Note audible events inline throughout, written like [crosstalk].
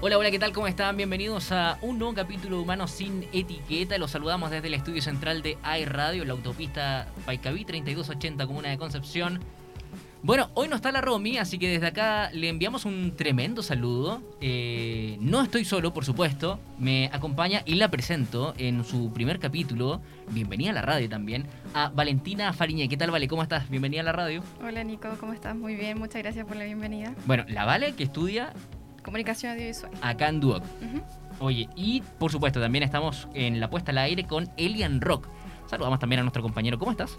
Hola, hola, ¿qué tal? ¿Cómo están? Bienvenidos a un nuevo capítulo de Humanos sin Etiqueta. Los saludamos desde el estudio central de iRadio, la autopista Paicaví 3280, Comuna de Concepción. Bueno, hoy no está la Romy, así que desde acá le enviamos un tremendo saludo. Eh, no estoy solo, por supuesto. Me acompaña y la presento en su primer capítulo. Bienvenida a la radio también. A Valentina Fariñe. ¿Qué tal, Vale? ¿Cómo estás? Bienvenida a la radio. Hola Nico, ¿cómo estás? Muy bien, muchas gracias por la bienvenida. Bueno, la Vale que estudia Comunicación audiovisual. acá en Duoc. Oye, y por supuesto también estamos en la puesta al aire con Elian Rock. Saludamos también a nuestro compañero. ¿Cómo estás?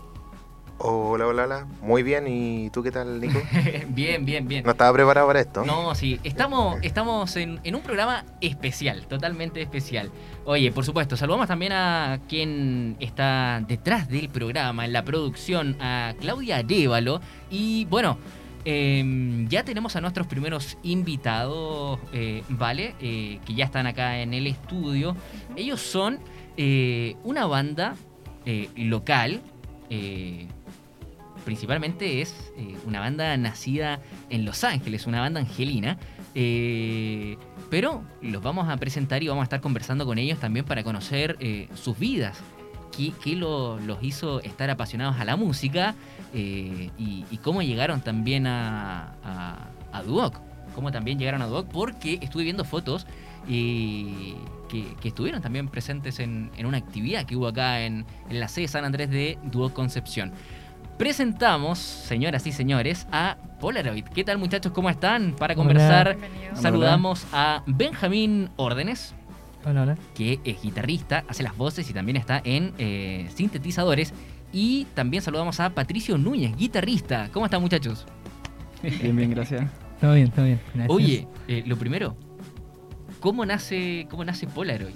Hola, hola, hola. Muy bien. ¿Y tú qué tal, Nico? [laughs] bien, bien, bien. No estaba preparado para esto. No, sí, estamos, estamos en, en un programa especial, totalmente especial. Oye, por supuesto, saludamos también a quien está detrás del programa, en la producción, a Claudia Arevalo. Y bueno, eh, ya tenemos a nuestros primeros invitados, eh, ¿vale? Eh, que ya están acá en el estudio. Ellos son eh, una banda local. Principalmente es eh, una banda nacida en Los Ángeles, una banda angelina. eh, pero los vamos a presentar y vamos a estar conversando con ellos también para conocer eh, sus vidas. ¿Qué, lo- los hizo estar apasionados a la música? y, y cómo llegaron también a, Duoc. Cómo también llegaron a Duoc, porque estuve viendo fotos eh, que, estuvieron también presentes en, en una actividad que hubo acá en, en la sede San Andrés de Duoc Concepción. Presentamos, señoras y señores, a Polaroid. ¿Qué tal muchachos? ¿Cómo están? Para conversar, saludamos a Benjamín Órdenes, Hola, hola. que es guitarrista, hace las voces y también está en eh, sintetizadores. Y también saludamos a Patricio Núñez, guitarrista. ¿Cómo están muchachos? Bien, bien, gracias. [laughs] Todo bien, todo bien. Gracias. Oye, eh, lo primero, ¿cómo nace, cómo nace Polaroid?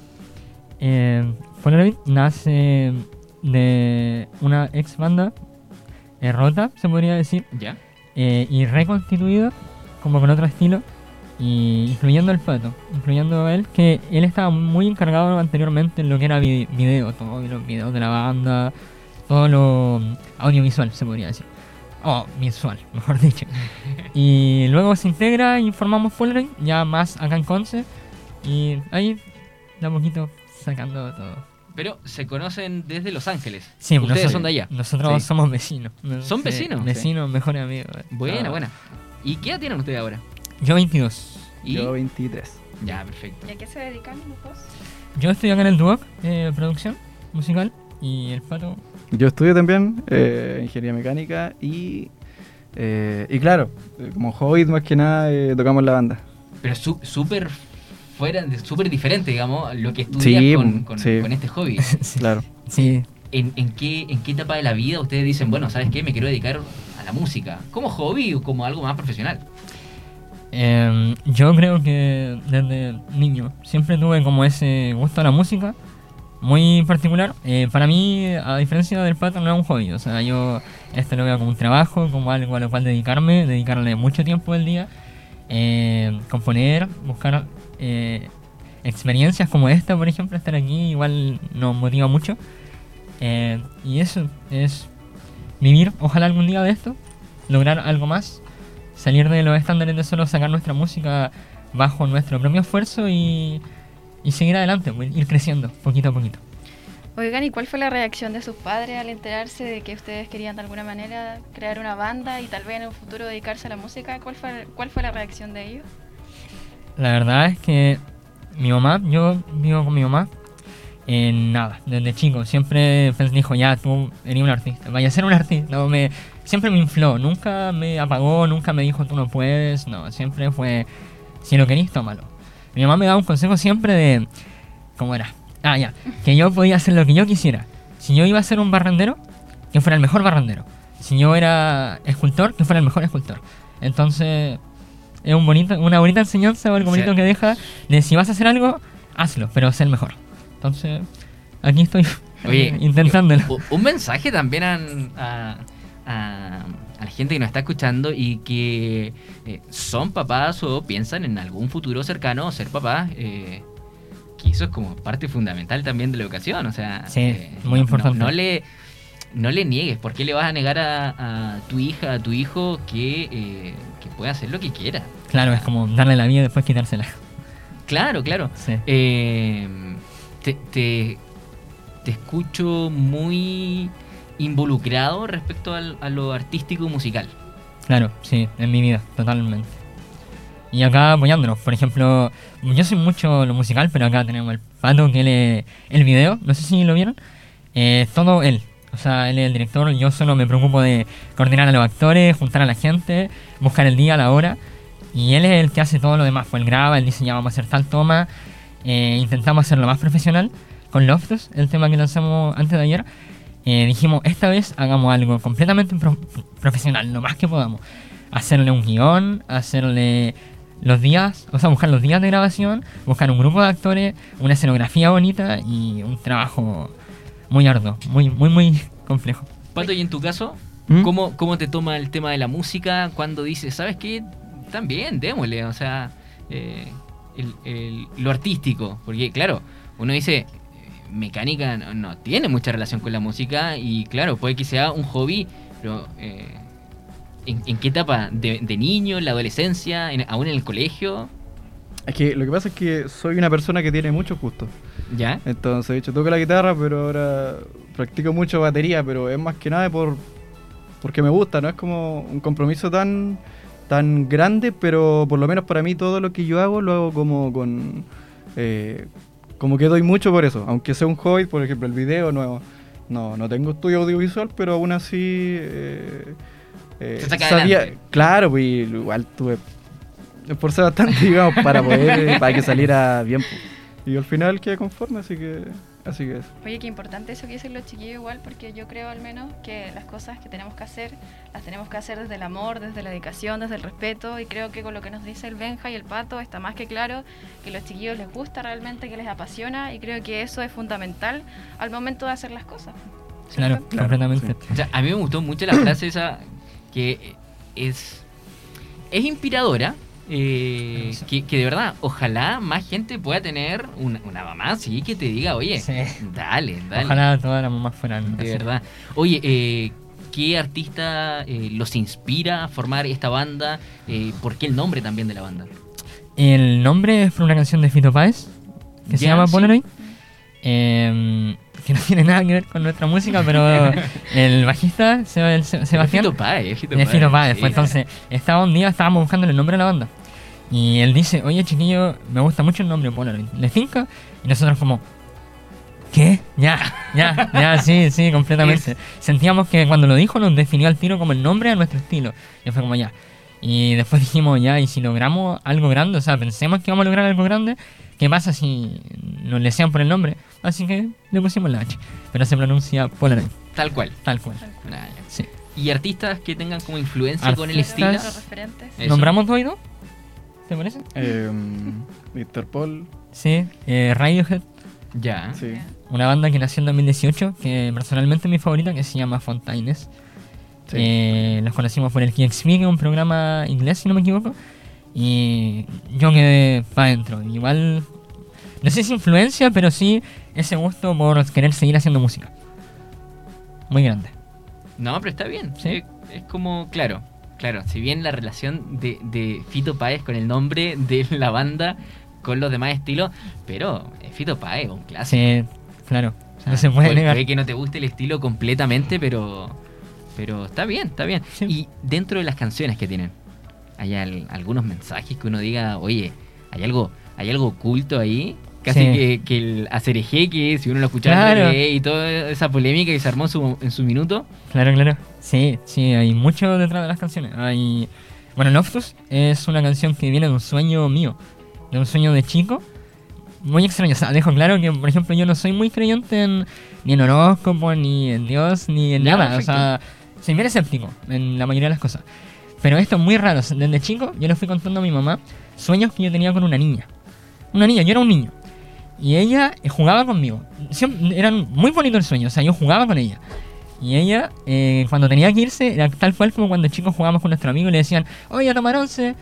Eh, Polaroid nace de una ex banda eh, rota, se podría decir, ¿Ya? eh, y reconstituida, como con otro estilo, y incluyendo el pato, incluyendo él, que él estaba muy encargado anteriormente en lo que era vi- video, todos los videos de la banda, todo lo mm, audiovisual, se podría decir. O visual, [laughs] mejor dicho. [laughs] y luego se integra y formamos Polaroid, ya más acá en Conce, y ahí, de a poquito, sacando todo. Pero se conocen desde Los Ángeles. Sí, Ustedes nosotros- son de allá. Nosotros Sí. somos vecinos. ¿Son Sí, vecinos? Vecinos, mejores amigos. Buena, Ah. buena. ¿Y qué edad tienen ustedes ahora? Yo 22. ¿Y? Yo 23. Ya, perfecto. ¿Y a qué se dedican los dos? Yo estoy acá en el Duoc, eh, producción musical, y el pato. Yo estudio también eh, ingeniería mecánica y, eh, y claro, eh, como hobby más que nada eh, tocamos la banda. Pero su- súper fuera, de- súper diferente, digamos, lo que estudias Sí, con, con- sí. con este hobby. [laughs] Sí. Claro. Sí, ¿En, en qué, ¿En qué etapa de la vida ustedes dicen, bueno, ¿sabes qué? Me quiero dedicar a la música. ¿Como hobby o como algo más profesional? Em, yo creo que desde niño siempre tuve como ese gusto a la música muy particular. Eh, para mí, a diferencia del pato, no es un hobby. O sea, yo esto lo veo como un trabajo, como algo a lo cual dedicarme, dedicarle mucho tiempo del día, eh, componer, buscar eh, experiencias como esta, por ejemplo, estar aquí igual nos motiva mucho. Eh, y eso es vivir, ojalá algún día de esto, lograr algo más salir de los estándares de solo sacar nuestra música bajo nuestro propio esfuerzo y, y seguir adelante, pues, ir creciendo poquito a poquito. Oigan, ¿y cuál fue la reacción de sus padres al enterarse de que ustedes querían de alguna manera crear una banda y tal vez en el futuro dedicarse a la música? ¿Cuál fue, cuál fue la reacción de ellos? La verdad es que mi mamá, yo vivo con mi mamá, eh, nada, desde chico, siempre pues, dijo, ya, tú eres un artista, vaya a ser un artista, no, me, siempre me infló, nunca me apagó, nunca me dijo, tú no puedes, no, siempre fue, si lo querís, tómalo. Mi mamá me daba un consejo siempre de, ¿cómo era? Ah, ya, que yo podía hacer lo que yo quisiera. Si yo iba a ser un barrendero, que fuera el mejor barrendero. Si yo era escultor, que fuera el mejor escultor. Entonces, es un bonito, una bonita enseñanza o algo Sí. bonito que deja de si vas a hacer algo, hazlo, pero sé el mejor. Entonces, aquí estoy [laughs] Oye, intentándolo. Un mensaje también a, a- a la gente que nos está escuchando y que eh, son papás o piensan en algún futuro cercano ser papás. eh, que eso es como parte fundamental también de la educación. O sea, Sí, eh, muy importante. No, no le. No le niegues. ¿Por qué le vas a negar a, a tu hija, a tu hijo, que, eh, que puede hacer lo que quiera? Claro, es como darle la vida y después quitársela. Claro, claro. Sí. Eh, te, te, te escucho muy involucrado respecto al- a lo artístico y musical. Claro, sí, en mi vida, totalmente. Y acá apoyándonos, por ejemplo, yo soy mucho lo musical, pero acá tenemos el pato que le, el video, no sé si lo vieron, eh, todo él. O sea, él es el director, yo solo me preocupo de coordinar a los actores, juntar a la gente, buscar el día, la hora. Y él es el que hace todo lo demás, pues él graba, él dice vamos a hacer tal toma, eh, intentamos hacerlo más profesional. Con Loftus, el tema que lanzamos antes de ayer, eh, dijimos, esta vez hagamos algo completamente pro- profesional, lo más que podamos. Hacerle un guion, hacerle los días, o sea, buscar los días de grabación, buscar un grupo de actores, una escenografía bonita y un trabajo muy arduo, muy, muy, muy complejo. Pato, y en tu caso, ¿Mm? ¿cómo, ¿cómo te toma el tema de la música cuando dices, ¿sabes qué? También, démosle, o sea, eh, el- el- lo artístico. Porque, claro, uno dice, mecánica no, no tiene mucha relación con la música y, claro, puede que sea un hobby, pero eh, ¿en, en qué etapa? ¿De, de niño, en la adolescencia, en- aún en el colegio? Es que lo que pasa es que soy una persona que tiene muchos gustos. ¿Ya? Entonces, de hecho, toco la guitarra, pero ahora practico mucho batería, pero es más que nada por porque me gusta, no es como un compromiso tan tan grande, pero por lo menos para mí todo lo que yo hago lo hago como con eh, como que doy mucho por eso, aunque sea un hobby, por ejemplo, el video no no, no tengo estudio audiovisual, pero aún así eh, eh, adelante. claro, pues igual tuve esforcé bastante, [laughs] digamos, para poder para que saliera bien. Y al final quedé conforme, así que así que eso. Oye, qué importante eso que dicen los chiquillos igual, porque yo creo al menos que las cosas que tenemos que hacer, las tenemos que hacer desde el amor, desde la dedicación, desde el respeto, y creo que con lo que nos dice el Benja y el Pato está más que claro que a los chiquillos les gusta realmente, que les apasiona, y creo que eso es fundamental al momento de hacer las cosas. Claro, ¿Cierto? completamente. O sea, a mí me gustó mucho la frase esa que es, es inspiradora. Eh, que, que de verdad, ojalá más gente pueda tener una, una mamá así que te diga, oye, Sí. dale, dale. Ojalá todas las mamás fueran de así. verdad. Oye, eh, ¿qué artista eh, los inspira a formar esta banda? ¿Por qué el nombre también de la banda? El nombre es por una canción de Fito Páez que se llama sí. Polaroid. Que no tiene nada que ver con nuestra música, pero [laughs] el bajista, Seba- el Se- Sebastián, Fito Páez, Fito Páez, Fito Páez. sí. Pues entonces, estaba un día, estábamos buscando el nombre de la banda. Y él dice, oye chiquillo, me gusta mucho el nombre Polaroid. ¿Le finca? Y nosotros como, ¿qué? Ya, ya, ya, sí, sí, completamente. [laughs] Sentíamos que cuando lo dijo nos definió al tiro como el nombre a nuestro estilo. Y fue como ya. Y después [laughs] dijimos, ya, y si logramos algo grande, o sea, pensemos que vamos a lograr algo grande, ¿qué pasa si nos le sean por el nombre? Así que le pusimos la H. Pero se pronuncia Polaroid, Tal cual. tal cual. Ah, ya. Sí. ¿Y artistas que tengan como influencia con el Artistas. estilo? Referentes. ¿Nombramos dos y dos? ¿Te parece? Eh, Interpol, Sí, eh, Radiohead, Ya. sí. una banda que nació en 2018, que personalmente es mi favorita, que se llama Fontaines. Sí. Eh, los conocimos por el KXP, que es un programa inglés, si no me equivoco. Y yo quedé para adentro. Igual, no sé si influencia, pero sí ese gusto por querer seguir haciendo música. Muy grande. No, pero está bien. Sí. Es, como, claro, claro, si bien la relación de, de Fito Páez con el nombre de la banda, con los demás estilos, pero es Fito Páez, un clásico. Sí, claro. O sea, no se puede puede, negar. puede que no te guste el estilo completamente, pero, pero está bien, está bien. Sí. Y dentro de las canciones que tienen, ¿hay al- algunos mensajes que uno diga, oye, hay algo, hay algo oculto ahí? Casi Sí. que, que el hacereje, que si uno lo escuchaba Claro. y toda esa polémica que se armó en su, en su minuto. Claro, claro. Sí, sí, hay mucho detrás de las canciones. Hay... Bueno, Loftus es una canción que viene de un sueño mío, de un sueño de chico. Muy extraño, o sea, dejo claro que, por ejemplo, yo no soy muy creyente en, ni en horóscopo, ni en Dios, ni en nada. perfecto. O sea, soy bien escéptico en la mayoría de las cosas. Pero esto es muy raro. Desde chico yo le fui contando a mi mamá sueños que yo tenía con una niña. Una niña, yo era un niño. Y ella eh, jugaba conmigo. Eran muy bonitos el sueño, o sea, yo jugaba con ella. Y ella, eh, cuando tenía que irse, era tal cual como cuando chicos jugábamos con nuestro amigo y le decían, oye, a tomar once.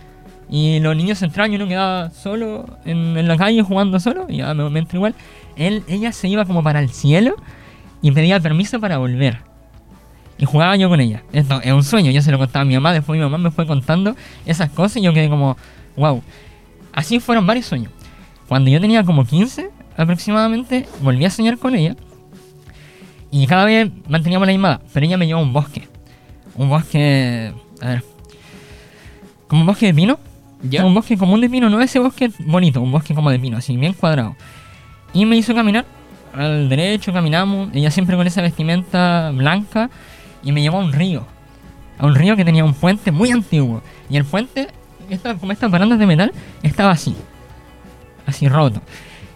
Y los niños entraban y uno quedaba solo en, en la calle jugando solo. Y ya me, me igual. Él, ella se iba como para el cielo y pedía permiso para volver. Y jugaba yo con ella. Esto es un sueño, yo se lo contaba a mi mamá, después mi mamá me fue contando esas cosas y yo quedé como, wow. Así fueron varios sueños. Cuando yo tenía como 15 aproximadamente, volví a soñar con ella y cada vez manteníamos la edad, pero ella me llevó a un bosque. Un bosque, a ver, como un bosque de pino. ¿Ya? Un bosque común de pino, no ese bosque bonito, un bosque como de pino, así bien cuadrado. Y me hizo caminar al derecho, caminamos, ella siempre con esa vestimenta blanca, y me llevó a un río. A un río que tenía un puente muy antiguo. Y el puente, esta- como estas barandas de metal, estaba así. Así roto.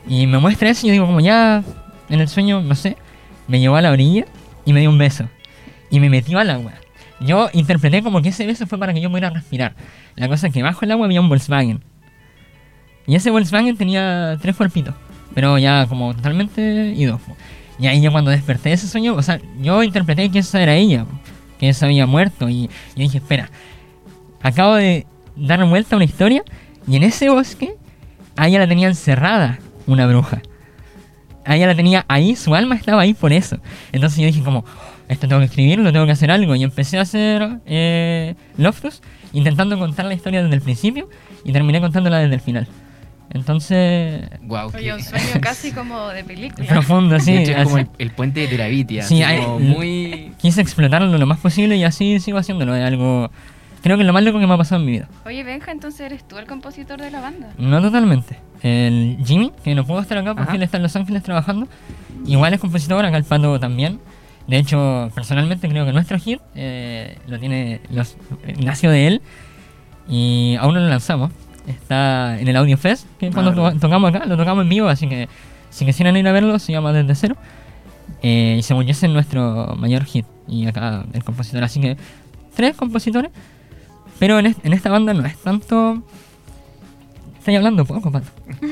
Y me muestra eso y yo digo, como ya en el sueño, no sé, me llevó a la orilla y me dio un beso. Y me metió al agua. Yo interpreté como que ese beso fue para que yo pudiera respirar. La cosa es que bajo el agua había un Volkswagen. Y ese Volkswagen tenía tres cuerpitos. Pero ya como totalmente ido. Y ahí yo cuando desperté de ese sueño, o sea, yo interpreté que esa era ella. Que esa había muerto. Y yo dije, espera. Acabo de dar vuelta a una historia. Y en ese bosque, a ella la tenía encerrada una bruja. A ella la tenía ahí, su alma estaba ahí por eso. Entonces yo dije como, esto tengo que escribirlo, tengo que hacer algo. Y empecé a hacer eh, Loftus, intentando contar la historia desde el principio y terminé contándola desde el final. Entonces, Wow. Oye, un sueño [laughs] casi como de película. profundo, sí. es como el, el puente de Terabitia. Sí, hay- muy. Quise explotarlo lo más posible y así sigo haciéndolo. Es algo, creo que es lo más loco que me ha pasado en mi vida. Oye, Benja, entonces eres tú el compositor de la banda. No totalmente. El Jimmy, que no pudo estar acá porque Ajá. él está en Los Ángeles trabajando, igual es compositor, acá el Pato también. De hecho, personalmente creo que nuestro hit eh, lo tiene, los, eh, nació de él y aún no lo lanzamos. Está en el Audio Fest, que cuando to- tocamos acá, lo tocamos en vivo, así que si quisieran ir a verlo, se llama Desde Cero. Eh, y según yo ese es nuestro mayor hit. Y acá el compositor, así que tres compositores. Pero en, est- en esta banda no es tanto... Estoy hablando poco, Pato.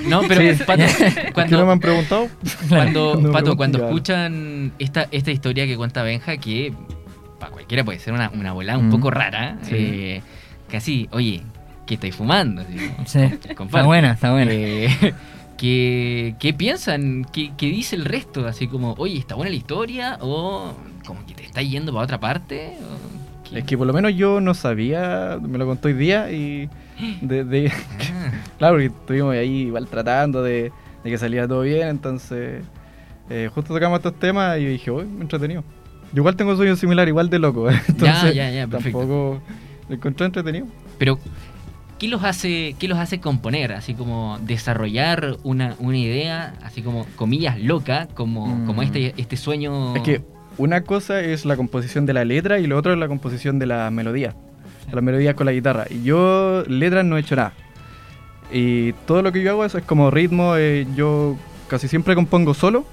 No, pero Sí. Pato, [laughs] ¿Por qué no me cuando, han preguntado? cuando, No Pato, cuando escuchan esta, esta historia que cuenta Benja, que para cualquiera puede ser una, una volada un poco rara, Sí. eh, casi, oye, ¿qué estáis fumando? Así, Sí, está buena, está buena. Eh, [laughs] ¿qué, qué piensan? ¿Qué, qué dice el resto? Así como, oye, ¿está buena la historia? ¿O como que te está yendo para otra parte? ¿O qué? Es que por lo menos yo no sabía, me lo contó hoy día y [gasps] de, de- Ah, [laughs] claro, porque estuvimos ahí igual tratando de, de que saliera todo bien, entonces eh, justo tocamos estos temas y yo dije, uy, me entretenido. Yo igual tengo sueños similares, igual de loco, [laughs] entonces ya, ya, perfecto. tampoco lo encontré entretenido. Pero, ¿qué los hace, qué los hace componer? Así como desarrollar una, una idea, así como comillas loca, como, Mm. como este, este sueño. Es que una cosa es la composición de la letra y lo otro es la composición de la melodía. De las melodías con la guitarra. Y yo letras no he hecho nada. Y todo lo que yo hago es, es como ritmo. eh, yo casi siempre compongo solo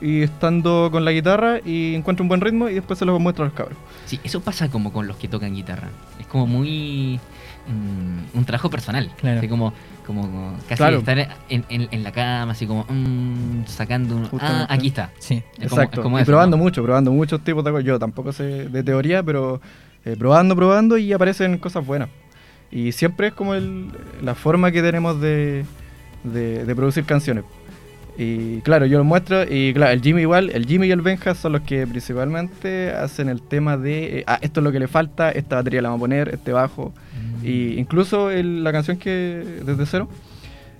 y estando con la guitarra y encuentro un buen ritmo y después se los muestro a los cabros. Sí, eso pasa como con los que tocan guitarra. Es como muy. Mm, un trabajo personal. Claro. Así como, como casi Claro. estar en, en- en la cama, así como mm, sacando un. Ah, aquí está. Sí. Es como- Exacto. es como y eso, probando ¿no? mucho, probando muchos tipos de cosas. Yo tampoco sé de teoría, pero eh, probando, probando y aparecen cosas buenas. Y siempre es como el- la forma que tenemos de, de- de producir canciones. Y claro, yo lo muestro y claro, el Jimmy igual, el Jimmy y el Benja son los que principalmente hacen el tema de, eh, ah, esto es lo que le falta, esta batería la vamos a poner, este bajo. Y incluso el- la canción que desde cero,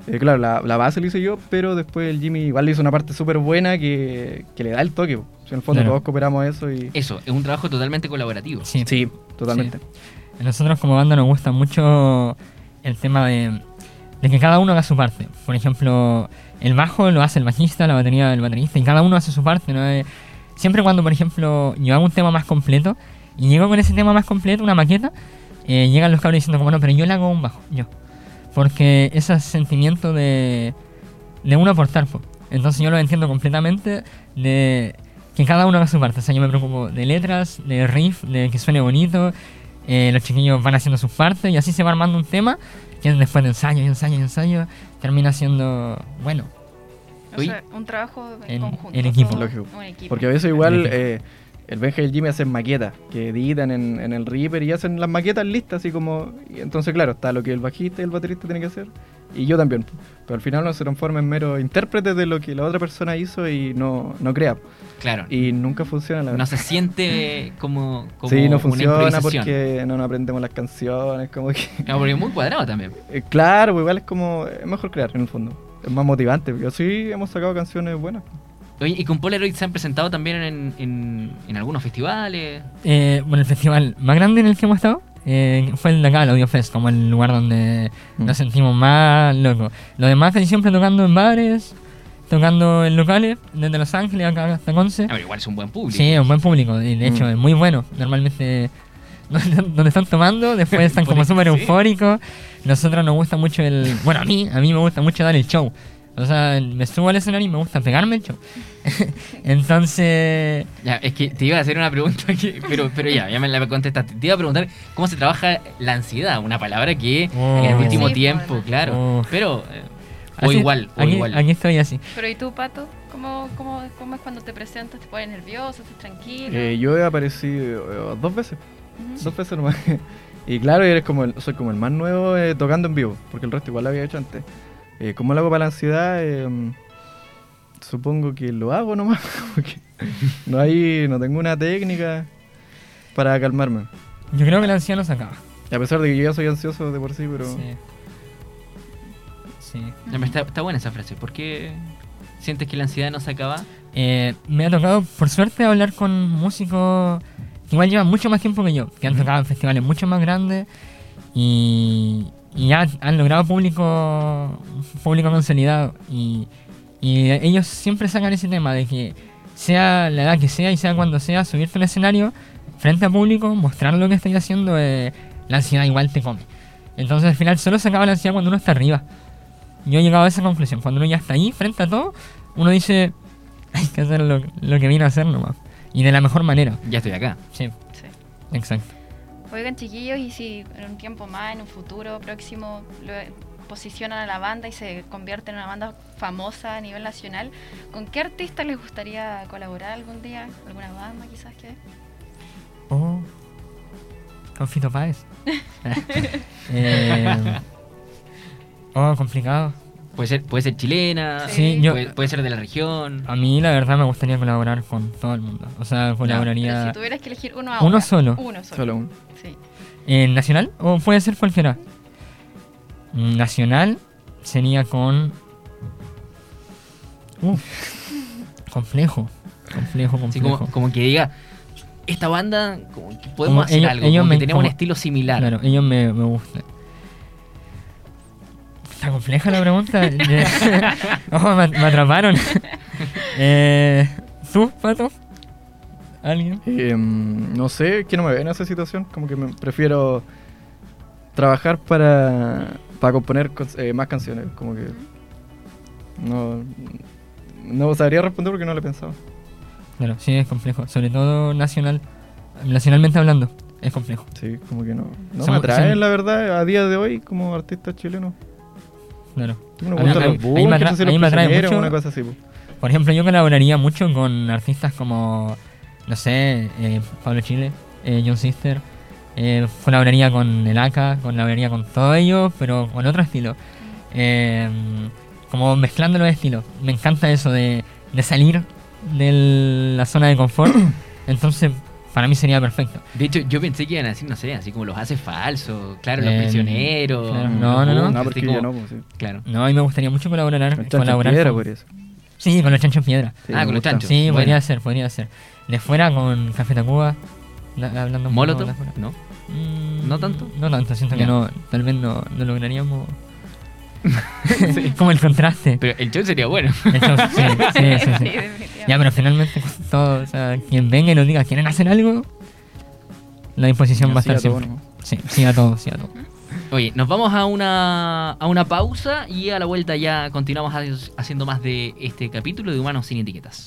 eh, claro, la, la base la hice yo, pero después el Jimmy igual le hizo una parte súper buena que, que le da el toque. sea, en el fondo Claro. todos cooperamos eso y... Eso, es un trabajo totalmente colaborativo. Sí. Sí, totalmente. A nosotros como banda nos gusta mucho el tema de, de que cada uno haga su parte. Por ejemplo, el bajo lo hace el bajista, la batería el baterista, y cada uno hace su parte. ¿no? Eh, Siempre cuando, por ejemplo, yo hago un tema más completo, y llego con ese tema más completo, una maqueta, eh, llegan los cabros diciendo como, no, pero yo le hago un bajo, yo. Porque ese sentimiento de, de uno aportar, po. entonces yo lo entiendo completamente de que cada uno haga su parte. O sea, yo me preocupo de letras, de riff, de que suene bonito. eh, los chiquillos van haciendo sus partes y así se va armando un tema que después de ensayo y ensayo y ensayo termina siendo bueno. O Uy. sea, un trabajo en, En- conjunto. en equipo. todo Lógico. Un equipo. Porque a veces igual eh, el Benja y el Jimmy hacen maquetas, que editan en, en el Reaper y hacen las maquetas listas, así como... Y entonces, claro, está lo que el bajista y el baterista tienen que hacer, y yo también. Pero al final uno se transforma en mero intérprete de lo que la otra persona hizo y no, no crea. Claro. Y nunca funciona la no verdad. se siente como, como sí, no funciona porque no nos aprendemos las canciones, como que... No, porque es muy cuadrado también. [laughs] Eh, claro, pues igual es como... Es mejor crear en el fondo. Es más motivante. Yo sí hemos sacado canciones buenas. Oye, y con Polaroid se han presentado también en, en, en algunos festivales. Eh, bueno, el festival más grande en el que hemos estado eh, fue el de acá, el Audio Fest, como el lugar donde Mm. nos sentimos más locos. Lo demás es siempre tocando en bares, tocando en locales, desde Los Ángeles acá hasta Conce. A ver, igual es un buen público. Sí, es un buen público, y de hecho Mm. es muy bueno. Normalmente [laughs] donde están tomando, después están como súper sí. eufóricos. Nosotros nos gusta mucho el... Bueno, a mí, a mí me gusta mucho dar el show. O sea, me subo al escenario y me gusta pegarme el [laughs] show. Entonces... Ya, es que te iba a hacer una pregunta, que- pero, pero ya, ya me la contestaste. Te iba a preguntar cómo se trabaja la ansiedad, una palabra que Oh. en el último Sí, tiempo, bueno. claro. Oh. Pero, eh, o así- igual, o aquí, igual. aquí estoy así. Pero ¿y tú, Pato? ¿Cómo, cómo, cómo es cuando te presentas? ¿Te pones nervioso? ¿Estás tranquilo? Eh, yo he aparecido eh, dos veces. Ujú. Dos veces nomás. [laughs] Y claro, eres como el, soy como el más nuevo eh, tocando en vivo, porque el resto igual lo había hecho antes. Eh, ¿Cómo lo hago para la ansiedad? Eh, supongo que lo hago nomás. [laughs] porque no hay, no tengo una técnica para calmarme. Yo creo que la ansiedad no se acaba. Y a pesar de que yo ya soy ansioso de por sí, pero Sí. Sí. Está buena esa frase. ¿Por qué sientes que la ansiedad no se acaba? Eh, me ha tocado, por suerte, hablar con músicos que igual llevan mucho más tiempo que yo, que han tocado en festivales mucho más grandes y, y ya han, han logrado público, público consolidado. Y, y ellos siempre sacan ese tema de que sea la edad que sea y sea cuando sea, subirte al escenario frente a público, mostrar lo que estáis haciendo, eh, la ansiedad igual te come. Entonces al final solo se acaba la ansiedad cuando uno está arriba. Yo he llegado a esa conclusión. Cuando uno ya está ahí, frente a todo, uno dice, hay que hacer lo, lo que vino a hacer nomás. Y de la mejor manera. Ya estoy acá. Sí, Sí. exacto. Oigan, chiquillos, y si en un tiempo más, en un futuro próximo, lo posicionan a la banda y se convierte en una banda famosa a nivel nacional, ¿con qué artista les gustaría colaborar algún día? ¿Alguna banda quizás que? Oh, con Fito Páez. Eh, oh, complicado. Puede ser, puede ser chilena, Sí, yo- puede, puede ser de la región. A mí la verdad me gustaría colaborar con todo el mundo. O sea, Pero colaboraría... si tuvieras que elegir uno Uno ahora. solo. Uno solo. solo un. Sí. ¿En nacional? ¿O puede ser cualquiera? Mm, Nacional sería con... Uh, [laughs] complejo. Complejo, complejo. como, como que diga, esta banda, como que podemos Como hacer ellos- algo, ellos como que me- tenemos un como- estilo similar. Claro, ellos me, me gustan. Está compleja la pregunta. [laughs] Oh, me, me atraparon. [laughs] eh, ¿Tú, Pato? ¿Alguien? Eh, no sé, que no me ve en esa situación. Como que me prefiero trabajar para, para componer eh, más canciones. Como que no, no sabría responder porque no lo he pensado. Claro, sí, es complejo. Sobre todo nacional. Nacionalmente hablando, es complejo. Sí, como que no, no Son- me atraen, son- la verdad, a día de hoy como artista chileno. Claro. Me A mí- a me atrae mucho- una cosa así. po. Por ejemplo, yo colaboraría mucho con artistas como, no sé, eh, Pablo Chile, eh, John Sister. Eh, colaboraría con el AK, colaboraría con todo ello, pero con otro estilo. Eh, como mezclando los estilos. Me encanta eso de, de salir de la zona de confort. [coughs] Entonces, para mí sería perfecto. De hecho, yo pensé que iban a decir, no sé, así como los hace falsos, claro, los Eh, prisioneros. claro, no, no, no. No, porque como- no, pues, sí. Claro. No, y me gustaría mucho colaborar, Con chancho colaborar piedra, con- por eso. Sí, con los chanchos piedra. Sí, Ah, con los chanchos. Sí, Bueno. podría ser, podría ser. De fuera con Café Tacuba. la- Hablando un. ¿No? Mm, ¿No tanto? No tanto, siento que no, tal vez no, no lograríamos. [laughs] Como el contraste. Pero el show sería bueno. Eso, [laughs] sí, sí, sí, sí. Ya, pero finalmente todo, o sea, quien venga y nos diga, ¿quieren hacer algo? La disposición va a Sí, estar siempre. ¿no? Sí, sí a todo, sí a todo. Oye, nos vamos a una, a una pausa y a la vuelta ya continuamos ha- haciendo más de este capítulo de Humanos sin Etiquetas.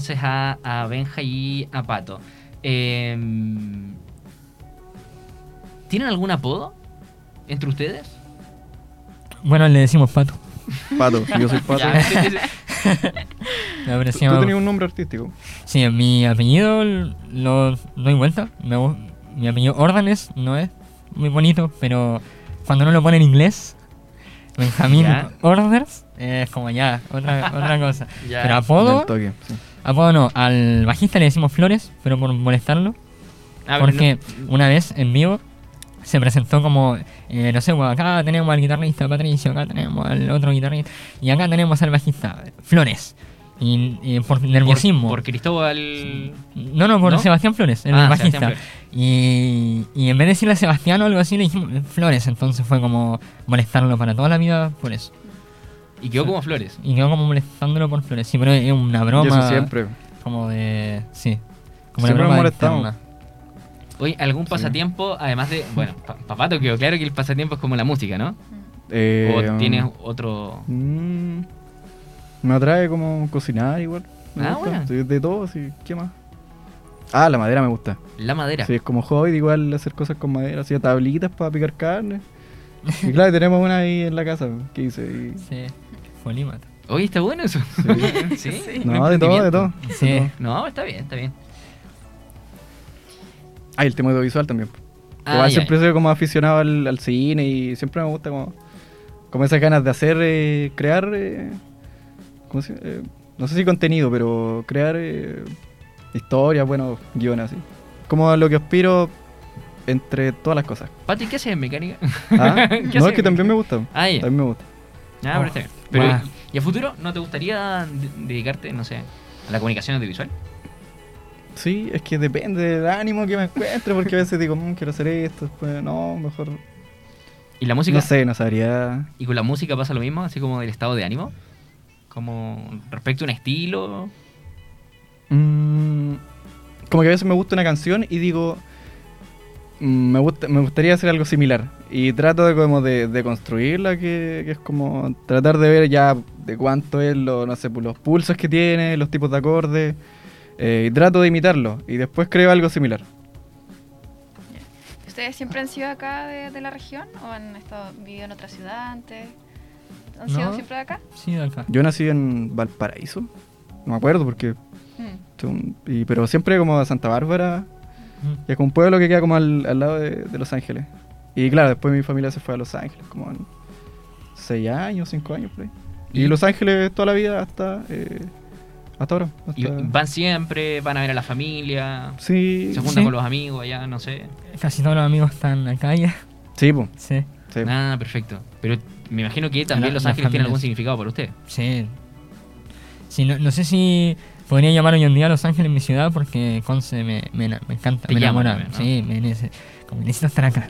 Entonces a, a Benja y a Pato. Eh, ¿Tienen algún apodo entre ustedes? Bueno, le decimos pato. Pato, yo soy [laughs] pato. [laughs] No, pero Tú, tú tenías un nombre artístico. Sí, mi apellido l- lo doy vuelta. Me mi apellido Órdenes no es muy bonito, pero cuando no lo pone en inglés, Benjamín Ya. Orders, es como ya, otra, otra cosa. [laughs] Ya. Pero apodo, Del toque, sí. Apodo no, al bajista le decimos Flores, pero por molestarlo. A ver, Porque no- una vez en vivo se presentó como, eh, no sé, acá tenemos al guitarrista Patricio, acá tenemos al otro guitarrista, y acá tenemos al bajista Flores. Y, y por nerviosismo. Por, por Cristóbal. No, no, por ¿No? Sebastián Flores, el Ah, bajista. Y, y en vez de decirle a Sebastián o algo así, le dijimos Flores. Entonces fue como molestarlo para toda la vida por eso. Y quedó como flores. Y quedó como molestándolo por Flores. Sí, pero es una broma. Y eso siempre. Como de. Sí. Como Siempre una broma. Oye, ¿algún Sí. pasatiempo, además de. Bueno, pa- Papato quedó claro que el pasatiempo es como la música, ¿no? Eh, o tienes otro. mm, me atrae como cocinar igual. Me Ah, gusta. bueno. De todo, sí. ¿Qué más? Ah, la madera me gusta. La madera. Sí, es como hobby igual hacer cosas con madera, así tablitas para picar carne. Y claro, tenemos una ahí en la casa que hice. y- Sí. Oye, está bueno eso. Sí. [laughs] un No, de todo, de todo. Sí. No, está bien, está bien. Ah, y el tema audiovisual también. Ah, Igual ya. siempre soy como aficionado al, al cine y siempre me gusta como, como esas ganas de hacer, eh, crear, eh, ¿cómo se- eh, no sé si contenido, pero crear eh, historias, bueno, guiones así. Como a lo que aspiro entre todas las cosas. Pati, ¿qué haces en mecánica? Ah, [laughs] ¿Qué no, es que también me gusta. Ah, ya. También me gusta. Ah, pero está bien. Pero. ¿y a futuro no te gustaría de- dedicarte, no sé, a la comunicación audiovisual? Sí, es que depende del ánimo que me encuentre, porque a veces digo, "Mm, quiero hacer esto, después no, mejor. ¿Y la música? No sé, no sabría. ¿Y con la música pasa lo mismo? Así como del estado de ánimo. Como respecto a un estilo. Mm, como que a veces me gusta una canción y digo, me, gusta, me gustaría hacer algo similar. Y trato de, como de, de construirla, que, que es como tratar de ver ya de cuánto es lo, no sé, los pulsos que tiene, los tipos de acordes. eh, y trato de imitarlo. Y después creo algo similar. ¿Ustedes siempre han sido acá de, de la región o han estado vivido en otra ciudad antes? ¿Han sido siempre de acá? Sí, de acá. Yo nací en Valparaíso. No me acuerdo porque... Mm. y- pero siempre como de Santa Bárbara. Mm. Y es como un pueblo que queda como al, al lado de, de Los Ángeles. Y claro, después mi familia se fue a Los Ángeles, como en 6 años, 5 años por ahí. Y Y- Los Ángeles toda la vida hasta, eh, hasta ahora. Y van siempre, van a ver a la familia. Sí, Se juntan Sí. con los amigos allá, no sé. Casi todos los amigos están acá ya. sí, po, Sí. sí. Ah, perfecto. Pero me imagino que también La- Los Ángeles tiene algún significado para usted. Sí. Sí, no, no sé si podría llamar hoy en día a Los Ángeles mi ciudad porque Conce me, me, ena- me encanta, Te me llama enamora. Sí, me como necesito estar acá.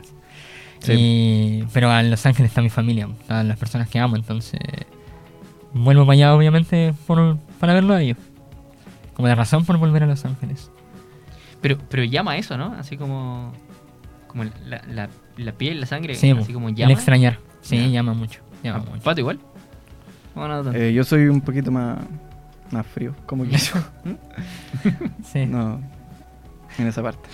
Sí. Y- pero a Los Ángeles está mi familia, están las personas que amo, entonces vuelvo para allá obviamente por, para verlo a ellos. Como de razón por volver a Los Ángeles. Pero, pero llama eso, ¿no? Así como. Como la, la, la piel, la sangre. Sí, así como el llama. extrañar. Sí, llama mucho. Llama Ah, mucho. ¿Pato igual? ¿O no? Eh, yo soy un poquito más, más frío, como [laughs] que Sí. no, en esa parte.